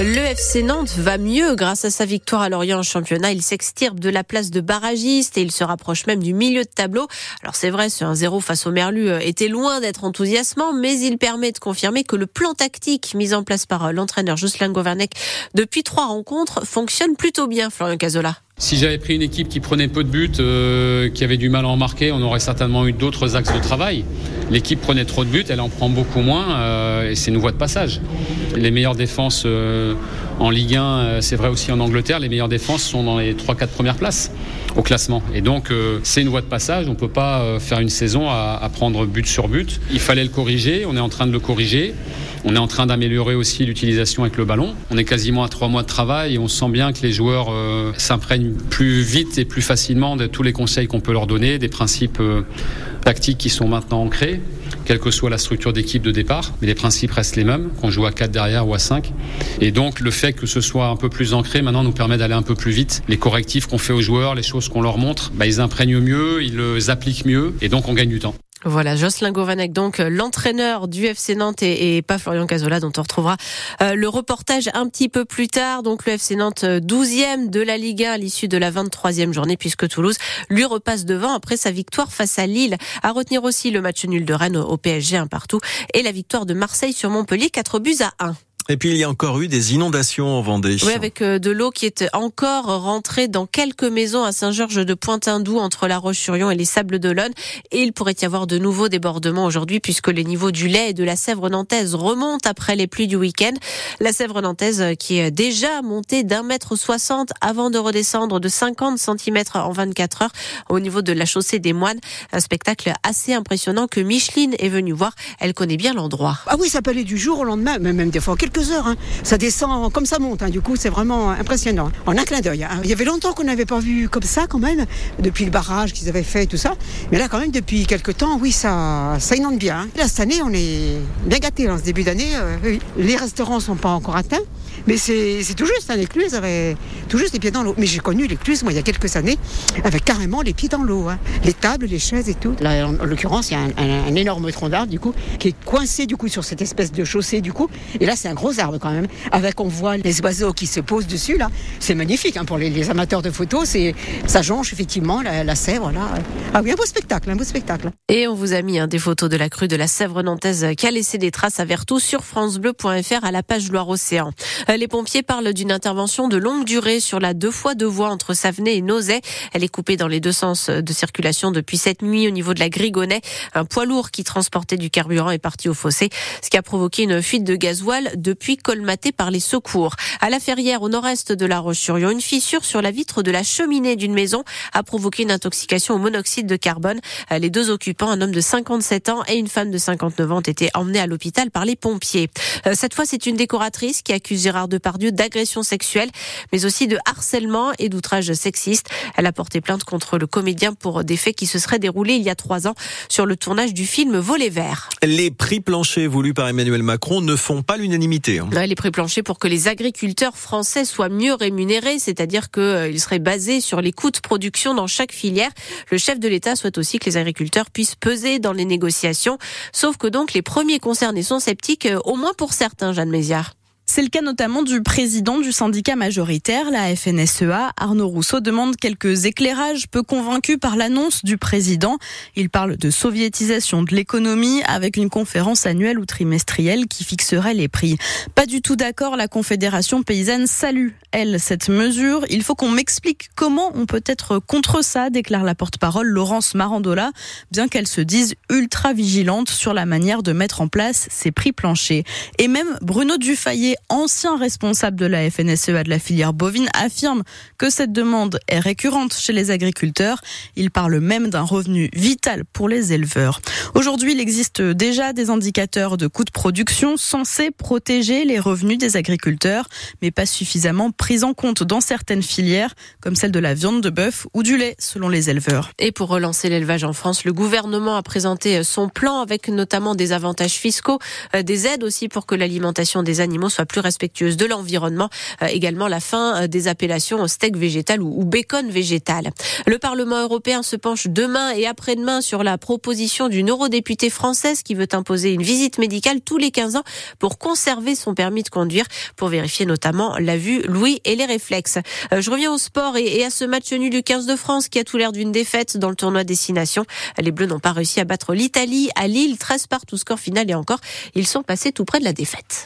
Le FC Nantes va mieux grâce à sa victoire à Lorient en championnat. Il s'extirpe de la place de barragiste et il se rapproche même du milieu de tableau. Alors c'est vrai, ce 1-0 face au Merlu euh, était loin d'être enthousiasmant, mais il permet de confirmer que le plan tactique mis en place par euh, l'entraîneur Jocelyn Governek depuis trois rencontres fonctionne plutôt bien, Florian Cazola. Si j'avais pris une équipe qui prenait peu de buts, euh, qui avait du mal à en marquer, on aurait certainement eu d'autres axes de travail. L'équipe prenait trop de buts, elle en prend beaucoup moins et c'est une voie de passage. Les meilleures défenses euh, en Ligue 1, euh, c'est vrai aussi en Angleterre, les meilleures défenses sont dans les 3-4 premières places au classement. Et donc euh, c'est une voie de passage, on ne peut pas faire une saison à, prendre but sur but. Il fallait le corriger, on est en train de le corriger. On est en train d'améliorer aussi l'utilisation avec le ballon. On est quasiment à trois mois de travail et on sent bien que les joueurs s'imprègnent plus vite et plus facilement de tous les conseils qu'on peut leur donner, des principes tactiques qui sont maintenant ancrés, quelle que soit la structure d'équipe de départ. Mais les principes restent les mêmes, qu'on joue à 4 derrière ou à 5. Et donc le fait que ce soit un peu plus ancré maintenant nous permet d'aller un peu plus vite. Les correctifs qu'on fait aux joueurs, les choses qu'on leur montre, bah, ils imprègnent mieux, ils les appliquent mieux et donc on gagne du temps. Voilà, Jocelyn Govanek, donc euh, l'entraîneur du FC Nantes et, pas Florian Cazola, dont on retrouvera euh, le reportage un petit peu plus tard. Donc le FC Nantes 12e de la Ligue 1 à l'issue de la 23e journée, puisque Toulouse lui repasse devant après sa victoire face à Lille. À retenir aussi le match nul de Rennes au PSG un partout et la victoire de Marseille sur Montpellier, 4 buts à 1. Et puis il y a encore eu des inondations en Vendée. Oui, avec euh, de l'eau qui est encore rentrée dans quelques maisons à Saint-Georges de Pointe-Indou entre La Roche-sur-Yon et les Sables d'Olonne. Et il pourrait y avoir de nouveaux débordements aujourd'hui puisque les niveaux du lait et de la Sèvre nantaise remontent après les pluies du week-end. La Sèvre nantaise euh, qui est déjà montée d'un mètre soixante avant de redescendre de 50 cm en 24 heures au niveau de la chaussée des moines. Un spectacle assez impressionnant que Micheline est venue voir. Elle connaît bien l'endroit. Ah oui, ça peut aller du jour au lendemain, même des fois quelques heures. Hein. Ça descend comme ça monte. Hein. Du coup, c'est vraiment impressionnant. En un clin d'œil. Hein. Il y avait longtemps qu'on n'avait pas vu comme ça, quand même, depuis le barrage qu'ils avaient fait et tout ça. Mais là, quand même, depuis quelques temps, oui, ça, ça inonde bien. Là, cette année, on est bien gâtés. En ce début d'année, euh, les restaurants sont pas encore atteints. Mais c'est tout juste, hein, l'écluse avait tout juste les pieds dans l'eau. Mais j'ai connu l'écluse, moi, il y a quelques années, avec carrément les pieds dans l'eau. Hein. Les tables, les chaises et tout. Là, en, en l'occurrence, il y a un, énorme tronc d'arbre, du coup, qui est coincé, du coup, sur cette espèce de chaussée, du coup. Et là, c'est un gros arbre, quand même. Avec, on voit les oiseaux qui se posent dessus, là. C'est magnifique, hein, pour les, amateurs de photos. Ça jonche, effectivement, la, la, Sèvre, là. Ah oui, un beau spectacle, un beau spectacle. Et on vous a mis hein, des photos de la crue de la Sèvre nantaise qui a laissé des traces à Vertou sur FranceBleu.fr à la page Loire-Océan. Les pompiers parlent d'une intervention de longue durée sur la deux fois deux voies entre Savenay et Nozay. Elle est coupée dans les deux sens de circulation depuis cette nuit au niveau de la Grigonnet. Un poids lourd qui transportait du carburant est parti au fossé, ce qui a provoqué une fuite de gasoil depuis colmatée par les secours. À la Ferrière, au nord-est de la Roche-sur-Yon, une fissure sur la vitre de la cheminée d'une maison a provoqué une intoxication au monoxyde de carbone. Les deux occupants, un homme de 57 ans et une femme de 59 ans, ont été emmenés à l'hôpital par les pompiers. Cette fois, c'est une décoratrice qui accuse Gérard Depardieu d'agression sexuelle, mais aussi de harcèlement et d'outrage sexiste. Elle a porté plainte contre le comédien pour des faits qui se seraient déroulés il y a trois ans sur le tournage du film Volet vert. Les prix planchers voulus par Emmanuel Macron ne font pas l'unanimité. Hein. Ouais, les prix planchers pour que les agriculteurs français soient mieux rémunérés, c'est-à-dire qu'ils euh, seraient basés sur les coûts de production dans chaque filière. Le chef de l'État souhaite aussi que les agriculteurs puissent peser dans les négociations, sauf que donc les premiers concernés sont sceptiques, euh, au moins pour certains, Jeanne Méziard. C'est le cas notamment du président du syndicat majoritaire, la FNSEA. Arnaud Rousseau demande quelques éclairages peu convaincus par l'annonce du président. Il parle de soviétisation de l'économie avec une conférence annuelle ou trimestrielle qui fixerait les prix. Pas du tout d'accord, la Confédération paysanne salue, elle, cette mesure. Il faut qu'on m'explique comment on peut être contre ça, déclare la porte-parole Laurence Marandola, bien qu'elle se dise ultra vigilante sur la manière de mettre en place ces prix planchers. Et même Bruno Dufayet ancien responsable de la FNSEA de la filière bovine, affirme que cette demande est récurrente chez les agriculteurs. Il parle même d'un revenu vital pour les éleveurs. Aujourd'hui, il existe déjà des indicateurs de coûts de production censés protéger les revenus des agriculteurs, mais pas suffisamment pris en compte dans certaines filières, comme celle de la viande de bœuf ou du lait, selon les éleveurs. Et pour relancer l'élevage en France, le gouvernement a présenté son plan avec notamment des avantages fiscaux, des aides aussi pour que l'alimentation des animaux soit plus respectueuse de l'environnement. également la fin des appellations steak végétal ou bacon végétal. Le Parlement européen se penche demain et après-demain sur la proposition d'une eurodéputée française qui veut imposer une visite médicale tous les 15 ans pour conserver son permis de conduire, pour vérifier notamment la vue, l'ouïe et les réflexes. Euh, je reviens au sport et à ce match nul du 15 de France qui a tout l'air d'une défaite dans le tournoi Destination. Les Bleus n'ont pas réussi à battre l'Italie à Lille, 13 partout score final et encore, ils sont passés tout près de la défaite.